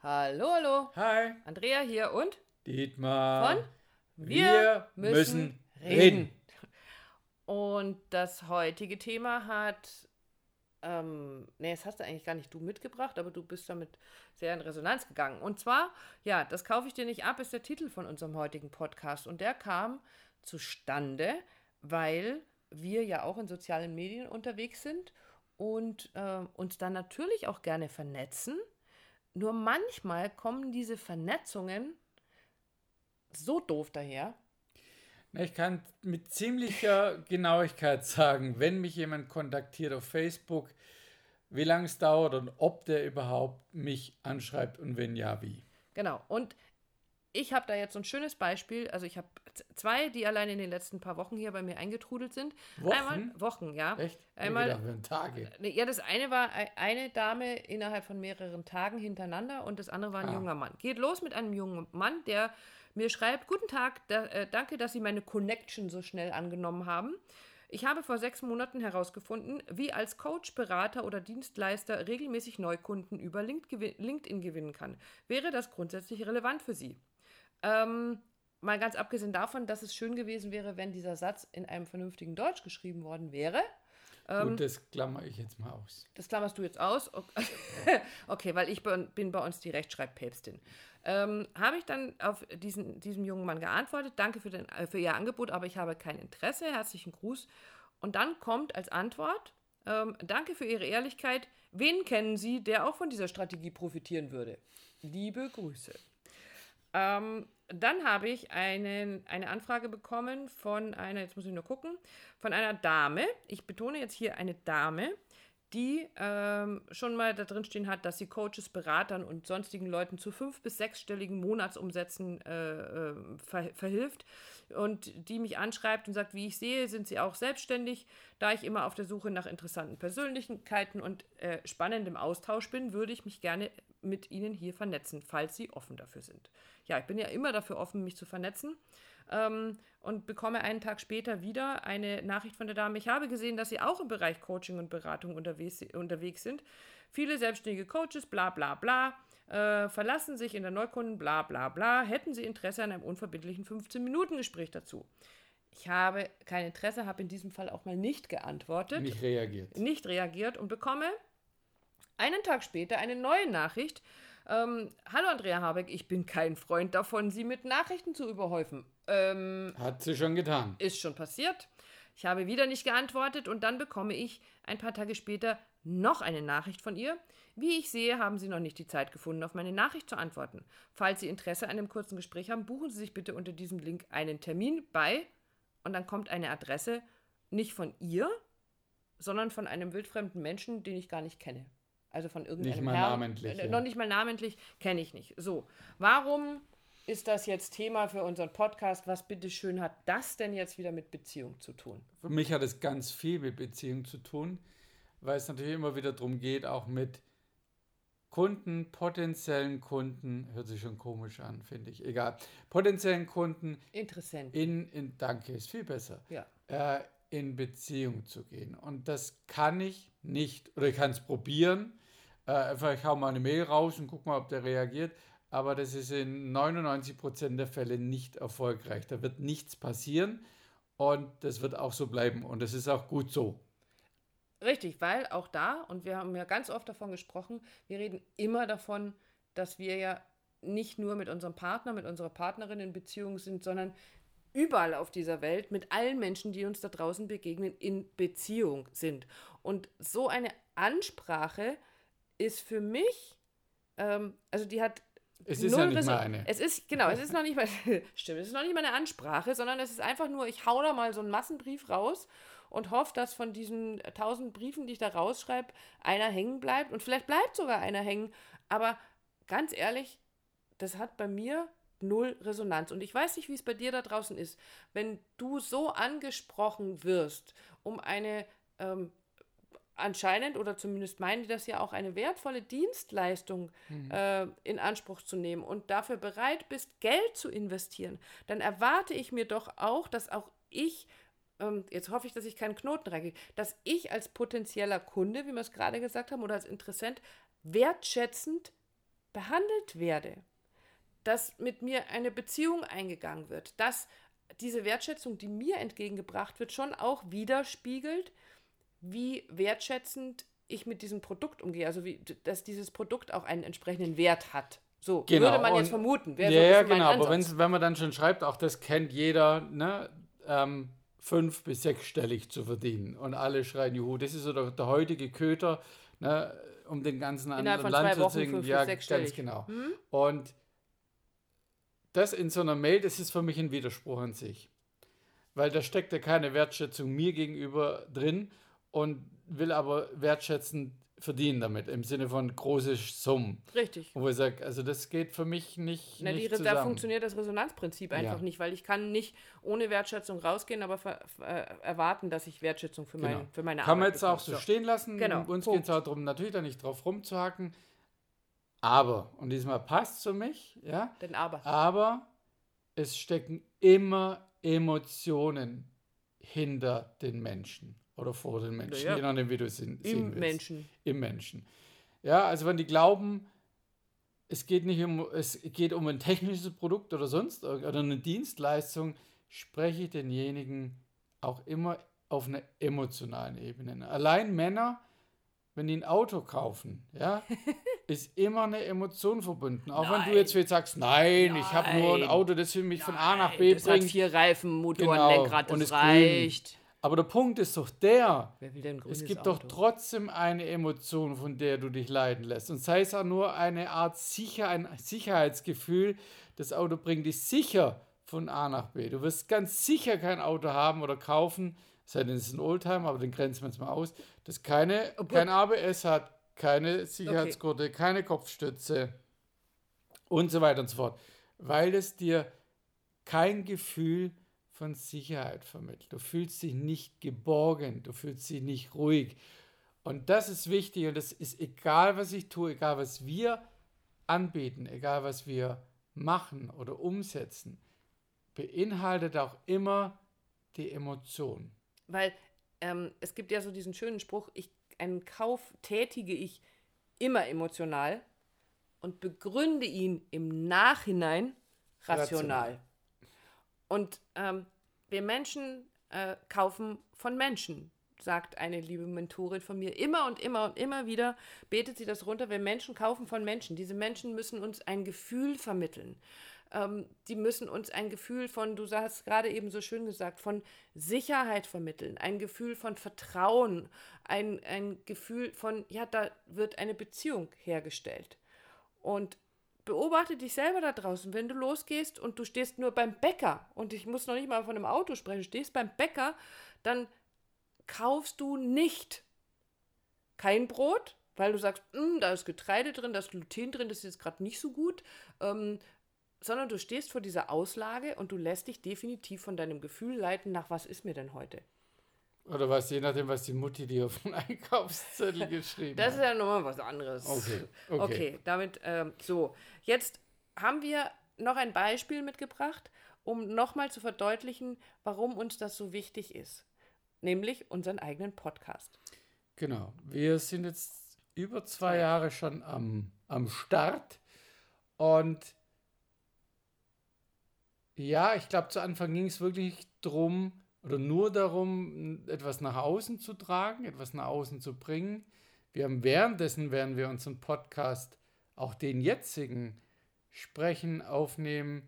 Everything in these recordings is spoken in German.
Hallo, hallo. Hi. Andrea hier und Dietmar. von Wir müssen reden. Und das heutige Thema hat, ähm, nee, das hast du eigentlich gar nicht du mitgebracht, aber du bist damit sehr in Resonanz gegangen. Und zwar, ja, das kaufe ich dir nicht ab, ist der Titel von unserem heutigen Podcast. Und der kam zustande, weil wir ja auch in sozialen Medien unterwegs sind und äh, uns dann natürlich auch gerne vernetzen. Nur manchmal kommen diese Vernetzungen so doof daher. Ich kann mit ziemlicher Genauigkeit sagen, wenn mich jemand kontaktiert auf Facebook, wie lange es dauert und ob der überhaupt mich anschreibt und wenn ja, wie. Genau. Und ich habe da jetzt so ein schönes Beispiel. Also ich habe zwei, die allein in den letzten paar Wochen hier bei mir eingetrudelt sind. Wochen? Einmal Wochen, ja. Echt? Einmal, gedacht, Tage. Nee, Ja, das eine war ei- eine Dame innerhalb von mehreren Tagen hintereinander und das andere war ein Ah. junger Mann. Geht los mit einem jungen Mann, der mir schreibt, guten Tag, da, äh, danke, dass Sie meine Connection so schnell angenommen haben. Ich habe vor sechs Monaten herausgefunden, wie als Coach, Berater oder Dienstleister regelmäßig Neukunden über LinkedIn gewinnen kann. Wäre das grundsätzlich relevant für Sie? Ähm, mal ganz abgesehen davon, dass es schön gewesen wäre, wenn dieser Satz in einem vernünftigen Deutsch geschrieben worden wäre. Ähm, Gut, das klammer ich jetzt mal aus. Das klammerst du jetzt aus. Okay, okay weil ich bin bei uns die Rechtschreibpäpstin. Ähm, habe ich dann auf diesen, diesem jungen Mann geantwortet, danke für, den, äh, für Ihr Angebot, aber ich habe kein Interesse, herzlichen Gruß. Und dann kommt als Antwort, ähm, danke für Ihre Ehrlichkeit, wen kennen Sie, der auch von dieser Strategie profitieren würde? Liebe Grüße. Ähm, dann habe ich einen, eine Anfrage bekommen von einer, jetzt muss ich nur gucken, von einer Dame, ich betone jetzt hier eine Dame, die ähm, schon mal da drin stehen hat, dass sie Coaches, Beratern und sonstigen Leuten zu fünf- bis sechsstelligen Monatsumsätzen äh, äh, ver verhilft und die mich anschreibt und sagt, wie ich sehe, sind sie auch selbstständig. Da ich immer auf der Suche nach interessanten Persönlichkeiten und äh, spannendem Austausch bin, würde ich mich gerne mit ihnen hier vernetzen, falls sie offen dafür sind. Ja, ich bin ja immer dafür offen, mich zu vernetzen ähm, und bekomme einen Tag später wieder eine Nachricht von der Dame. Ich habe gesehen, dass Sie auch im Bereich Coaching und Beratung unterwegs, unterwegs sind. Viele selbstständige Coaches, bla bla bla, äh, verlassen sich in der Neukunden, bla bla bla. Hätten Sie Interesse an einem unverbindlichen 15-Minuten-Gespräch dazu? Ich habe kein Interesse, habe in diesem Fall auch mal nicht geantwortet Nicht reagiert. nicht reagiert und bekomme einen Tag später eine neue Nachricht. Ähm, Hallo Andrea Habeck, ich bin kein Freund davon, Sie mit Nachrichten zu überhäufen. Ähm, Hat sie schon getan. ist schon passiert. Ich habe wieder nicht geantwortet und dann bekomme ich ein paar Tage später noch eine Nachricht von ihr. Wie ich sehe, haben Sie noch nicht die Zeit gefunden, auf meine Nachricht zu antworten. Falls Sie Interesse an einem kurzen Gespräch haben, buchen Sie sich bitte unter diesem Link einen Termin bei und dann kommt eine Adresse nicht von ihr, sondern von einem wildfremden Menschen, den ich gar nicht kenne. Also von irgendeinem Nicht mal Herrn. namentlich, Äh, ja. Noch nicht mal namentlich, kenne ich nicht. So, warum ist das jetzt Thema für unseren Podcast? Was bitteschön hat das denn jetzt wieder mit Beziehung zu tun? Für mich hat es ganz viel mit Beziehung zu tun, weil es natürlich immer wieder darum geht, auch mit Kunden, potenziellen Kunden, hört sich schon komisch an, finde ich, egal, potenziellen Kunden Interessant. in, in danke, ist viel besser, Ja. äh, in Beziehung zu gehen. Und das kann ich nicht, oder ich kann es probieren, äh, einfach ich hau mal eine Mail raus und guck mal, ob der reagiert, aber das ist in 99% der Fälle nicht erfolgreich. Da wird nichts passieren und das wird auch so bleiben und das ist auch gut so. Richtig, weil auch da, und wir haben ja ganz oft davon gesprochen, wir reden immer davon, dass wir ja nicht nur mit unserem Partner, mit unserer Partnerin in Beziehung sind, sondern überall auf dieser Welt mit allen Menschen, die uns da draußen begegnen, in Beziehung sind. Und so eine Ansprache ist für mich, ähm, also die hat Es ist ja nicht mal eine. Es ist, genau, es ist noch nicht mal, stimmt, es ist noch nicht mal eine Ansprache, sondern es ist einfach nur, ich hau da mal so einen Massenbrief raus und hoffe, dass von diesen tausend Briefen, die ich da rausschreibe, einer hängen bleibt und vielleicht bleibt sogar einer hängen. Aber ganz ehrlich, das hat bei mir null Resonanz. Und ich weiß nicht, wie es bei dir da draußen ist. Wenn du so angesprochen wirst, um eine ähm, anscheinend oder zumindest meinen die das ja auch eine wertvolle Dienstleistung äh, in Anspruch zu nehmen und dafür bereit bist, Geld zu investieren, dann erwarte ich mir doch auch, dass auch ich, ähm, jetzt hoffe ich, dass ich keinen Knoten reinkriege, dass ich als potenzieller Kunde, wie wir es gerade gesagt haben, oder als Interessent wertschätzend behandelt werde, dass mit mir eine Beziehung eingegangen wird, dass diese Wertschätzung, die mir entgegengebracht wird, schon auch widerspiegelt, wie wertschätzend ich mit diesem Produkt umgehe. Also wie, dass dieses Produkt auch einen entsprechenden Wert hat. So Genau, würde man jetzt und- vermuten. Ja, ja, genau. Aber wenn man dann schon schreibt, auch das kennt jeder, ne? Ähm, fünf- bis sechsstellig zu verdienen. Und alle schreien, juhu, das ist so der, der heutige Köter, ne? um den ganzen Innerhalb anderen von zwei Land zu Wochen zwingen. fünf- bis Ja, ganz genau. Hm? Und das in so einer Mail, das ist für mich ein Widerspruch an sich. Weil da steckt ja keine Wertschätzung mir gegenüber drin und will aber wertschätzend verdienen damit, im Sinne von große Summen. Richtig. Wo ich sage, also das geht für mich nicht, Na, die, nicht da zusammen. funktioniert das Resonanzprinzip einfach Ja. nicht, weil ich kann nicht ohne Wertschätzung rausgehen, aber erwarten, dass ich Wertschätzung für, mein, Genau. für meine Kann man Arbeit jetzt auch bekomme. so stehen lassen. Genau, Uns geht es auch darum, natürlich da nicht drauf rumzuhacken. Aber, und diesmal passt für mich, ja, Denn aber. aber es stecken immer Emotionen hinter den Menschen oder vor den Menschen, Ja, je nachdem, wie du es sehen Im willst. Menschen. Im Menschen. Ja, also wenn die glauben, es geht nicht um, es geht um ein technisches Produkt oder sonst oder eine Dienstleistung, spreche ich denjenigen auch immer auf einer emotionalen Ebene. Allein Männer, wenn die ein Auto kaufen, ja, ist immer eine Emotion verbunden. Auch wenn Nein. du jetzt vielleicht sagst, nein, ich habe nur ein Nein. Auto, das für mich von A nach B das hat bringt. vier Reifen, Motor, Genau, Lenkrad, und das ist grün. Aber der Punkt ist doch der, es gibt Auto? doch trotzdem eine Emotion, von der du dich leiten lässt. Und sei es auch nur eine Art Sicher, ein Sicherheitsgefühl, das Auto bringt dich sicher von A nach B. Du wirst ganz sicher kein Auto haben oder kaufen, sei denn es ist ein Oldtimer, aber den grenzen wir jetzt mal aus, das keine, Obwohl- kein ABS hat, keine Sicherheitsgurte, keine Kopfstütze und so weiter und so fort. Weil es dir kein Gefühl von Sicherheit vermittelt. Du fühlst dich nicht geborgen, du fühlst dich nicht ruhig. Und das ist wichtig und das ist egal, was ich tue, egal, was wir anbieten, egal, was wir machen oder umsetzen, beinhaltet auch immer die Emotion. Weil ähm, es gibt ja so diesen schönen Spruch, ich, einen Kauf tätige ich immer emotional und begründe ihn im Nachhinein rational. Rational. Und ähm, wir Menschen äh, kaufen von Menschen, sagt eine liebe Mentorin von mir. Immer und immer und immer wieder betet sie das runter. Wir Menschen kaufen von Menschen. Diese Menschen müssen uns ein Gefühl vermitteln. Ähm, die müssen uns ein Gefühl von, du hast gerade eben so schön gesagt, von Sicherheit vermitteln, ein Gefühl von Vertrauen, ein, ein Gefühl von, ja, da wird eine Beziehung hergestellt. Und beobachte dich selber da draußen, wenn du losgehst und du stehst nur beim Bäcker und ich muss noch nicht mal von einem Auto sprechen, stehst beim Bäcker, dann kaufst du nicht kein Brot, weil du sagst, "Mm, da ist Getreide drin, da ist Gluten drin, das ist jetzt gerade nicht so gut, ähm, sondern du stehst vor dieser Auslage und du lässt dich definitiv von deinem Gefühl leiten, nach was ist mir denn heute? Oder was, je nachdem, was die Mutti dir auf den Einkaufszettel geschrieben Das ist hat. ja nochmal was anderes. Okay, okay. okay. damit, ähm, so. Jetzt haben wir noch ein Beispiel mitgebracht, um nochmal zu verdeutlichen, warum uns das so wichtig ist. Nämlich unseren eigenen Podcast. Genau. Wir sind jetzt über zwei Jahre schon am, am Start. Und ja, ich glaube, zu Anfang ging es wirklich darum, oder nur darum, etwas nach außen zu tragen, etwas nach außen zu bringen. Wir haben währenddessen, während wir unseren Podcast, auch den jetzigen, sprechen, aufnehmen,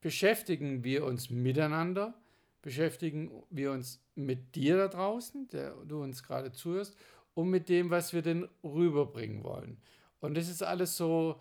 beschäftigen wir uns miteinander, beschäftigen wir uns mit dir da draußen, der du uns gerade zuhörst, und mit dem, was wir denn rüberbringen wollen. Und das ist alles so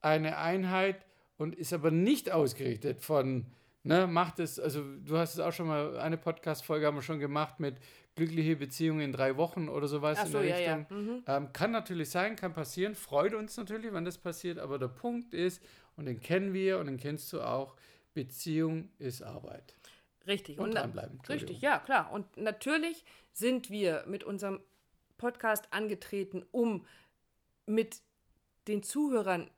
eine Einheit und ist aber nicht ausgerichtet von, ne, macht es, also du hast es auch schon mal, eine Podcast-Folge haben wir schon gemacht mit glückliche Beziehungen in drei Wochen oder sowas Ach in so, der ja, Richtung. ja. Mhm. Ähm, kann natürlich sein, kann passieren, freut uns natürlich, wenn das passiert, aber der Punkt ist, und den kennen wir und den kennst du auch, Beziehung ist Arbeit. Richtig. Und na- dranbleiben. Richtig, ja, klar. Und natürlich sind wir mit unserem Podcast angetreten, um mit den Zuhörern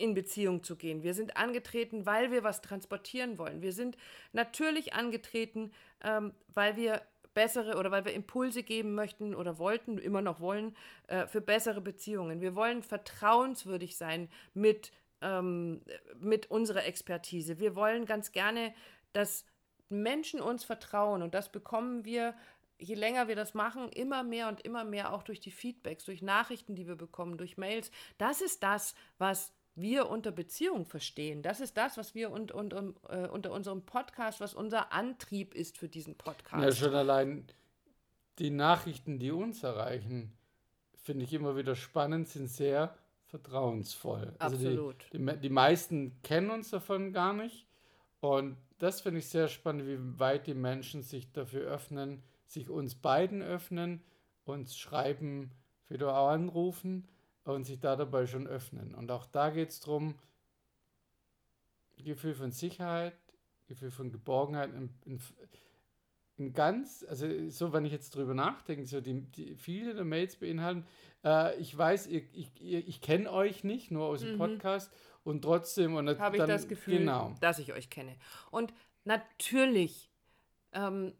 in Beziehung zu gehen. Wir sind angetreten, weil wir was transportieren wollen. Wir sind natürlich angetreten, ähm, weil wir bessere oder weil wir Impulse geben möchten oder wollten, immer noch wollen, äh, für bessere Beziehungen. Wir wollen vertrauenswürdig sein mit, ähm, mit unserer Expertise. Wir wollen ganz gerne, dass Menschen uns vertrauen und das bekommen wir je länger wir das machen, immer mehr und immer mehr auch durch die Feedbacks, durch Nachrichten, die wir bekommen, durch Mails. Das ist das, was wir unter Beziehung verstehen. Das ist das, was wir und, und, und, äh, unter unserem Podcast, was unser Antrieb ist für diesen Podcast. Ja, schon allein die Nachrichten, die uns erreichen, finde ich immer wieder spannend, sind sehr vertrauensvoll. Absolut. Also die, die, die meisten kennen uns davon gar nicht. Und das finde ich sehr spannend, wie weit die Menschen sich dafür öffnen, sich uns beiden öffnen, uns schreiben, wieder auch anrufen und sich da dabei schon öffnen. Und auch da geht es darum, Gefühl von Sicherheit, Gefühl von Geborgenheit, ein, ein, ein, ganz, also so, wenn ich jetzt drüber nachdenke, so die, die viele der Mails beinhalten, äh, ich weiß, ihr, ich, ich, ich kenne euch nicht, nur aus dem mhm. Podcast und trotzdem und habe ich das Gefühl, genau. dass ich euch kenne. Und natürlich ähm,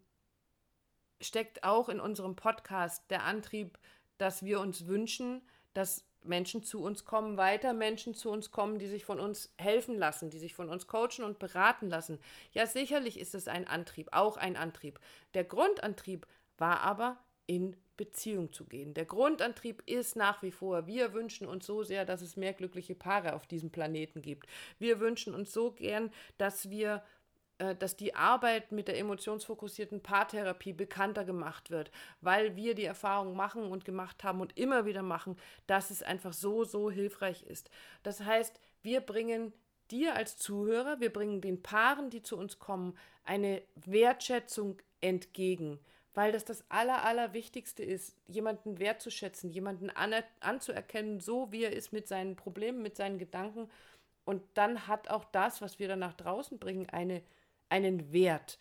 steckt auch in unserem Podcast der Antrieb, dass wir uns wünschen, dass Menschen zu uns kommen, weiter Menschen zu uns kommen, die sich von uns helfen lassen, die sich von uns coachen und beraten lassen. Ja, sicherlich ist es ein Antrieb, auch ein Antrieb. Der Grundantrieb war aber in Beziehung zu gehen. Der Grundantrieb ist nach wie vor, wir wünschen uns so sehr, dass es mehr glückliche Paare auf diesem Planeten gibt. Wir wünschen uns so gern, dass wir dass die Arbeit mit der emotionsfokussierten Paartherapie bekannter gemacht wird, weil wir die Erfahrung machen und gemacht haben und immer wieder machen, dass es einfach so, so hilfreich ist. Das heißt, wir bringen dir als Zuhörer, wir bringen den Paaren, die zu uns kommen, eine Wertschätzung entgegen, weil das das Aller, Allerwichtigste ist, jemanden wertzuschätzen, jemanden an, anzuerkennen, so wie er ist mit seinen Problemen, mit seinen Gedanken. Und dann hat auch das, was wir dann nach draußen bringen, eine einen Wert,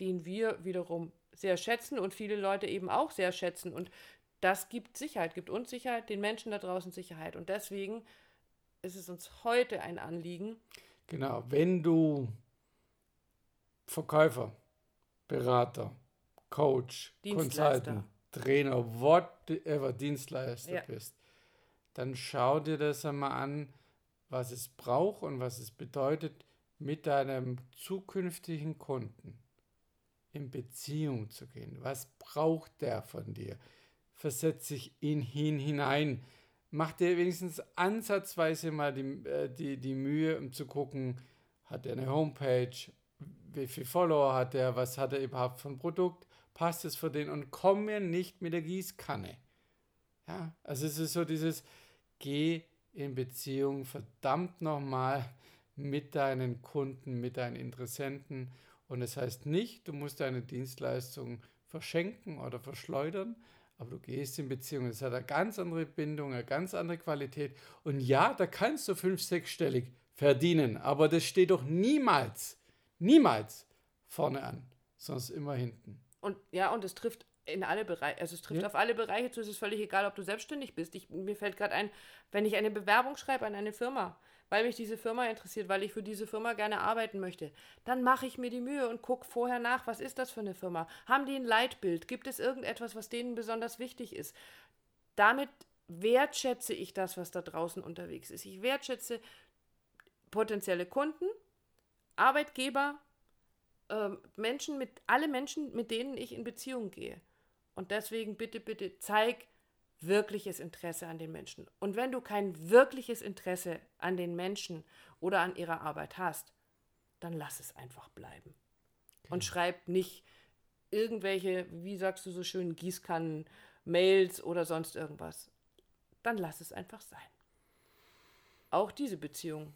den wir wiederum sehr schätzen und viele Leute eben auch sehr schätzen. Und das gibt Sicherheit, gibt uns Sicherheit, den Menschen da draußen Sicherheit. Und deswegen ist es uns heute ein Anliegen. Genau, wenn du Verkäufer, Berater, Coach, Consultant, Trainer, whatever Dienstleister ja. bist, dann schau dir das einmal an, was es braucht und was es bedeutet, mit deinem zukünftigen Kunden in Beziehung zu gehen. Was braucht der von dir? Versetz dich in ihn hinein. Mach dir wenigstens ansatzweise mal die, äh, die, die Mühe, um zu gucken, hat er eine Homepage, wie viele Follower hat er, was hat er überhaupt für ein Produkt, passt es für den und komm mir nicht mit der Gießkanne. Ja, also es ist so dieses, geh in Beziehung, verdammt nochmal, mit deinen Kunden, mit deinen Interessenten. Und es das heißt nicht, du musst deine Dienstleistung verschenken oder verschleudern, aber du gehst in Beziehung. Das hat eine ganz andere Bindung, eine ganz andere Qualität. Und ja, da kannst du fünf-, sechsstellig verdienen, aber das steht doch niemals, niemals vorne an, sonst immer hinten. Und ja, und es trifft in alle Bereiche, also es trifft ja. auf alle Bereiche zu. Es ist völlig egal, ob du selbstständig bist. Ich, mir fällt gerade ein, wenn ich eine Bewerbung schreibe an eine Firma, weil mich diese Firma interessiert, weil ich für diese Firma gerne arbeiten möchte, dann mache ich mir die Mühe und gucke vorher nach, was ist das für eine Firma? Haben die ein Leitbild? Gibt es irgendetwas, was denen besonders wichtig ist? Damit wertschätze ich das, was da draußen unterwegs ist. Ich wertschätze potenzielle Kunden, Arbeitgeber, äh, Menschen mit alle Menschen, mit denen ich in Beziehung gehe. Und deswegen bitte, bitte zeig wirkliches Interesse an den Menschen. Und wenn du kein wirkliches Interesse an den Menschen oder an ihrer Arbeit hast, dann lass es einfach bleiben. Und genau. schreib nicht irgendwelche, wie sagst du so schön, Gießkannen, Mails oder sonst irgendwas. Dann lass es einfach sein. Auch diese Beziehungen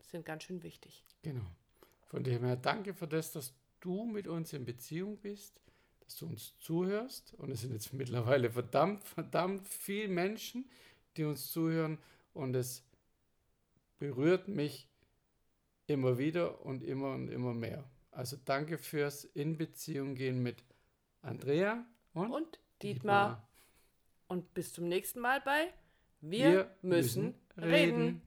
sind ganz schön wichtig. Genau. Von dem her danke für das, dass du mit uns in Beziehung bist dass du uns zuhörst. Und es sind jetzt mittlerweile verdammt, verdammt viele Menschen, die uns zuhören. Und es berührt mich immer wieder und immer und immer mehr. Also danke fürs In Beziehung gehen mit Andrea und, und Dietmar. Dietmar. Und bis zum nächsten Mal bei Wir, Wir müssen, müssen reden. reden.